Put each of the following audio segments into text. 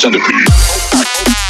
Centipede. Wake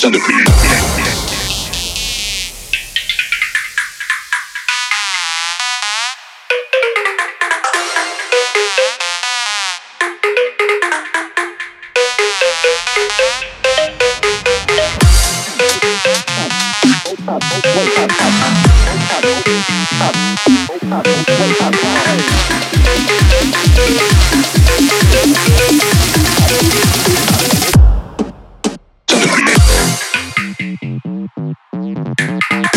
Centipede. Centipede. Wake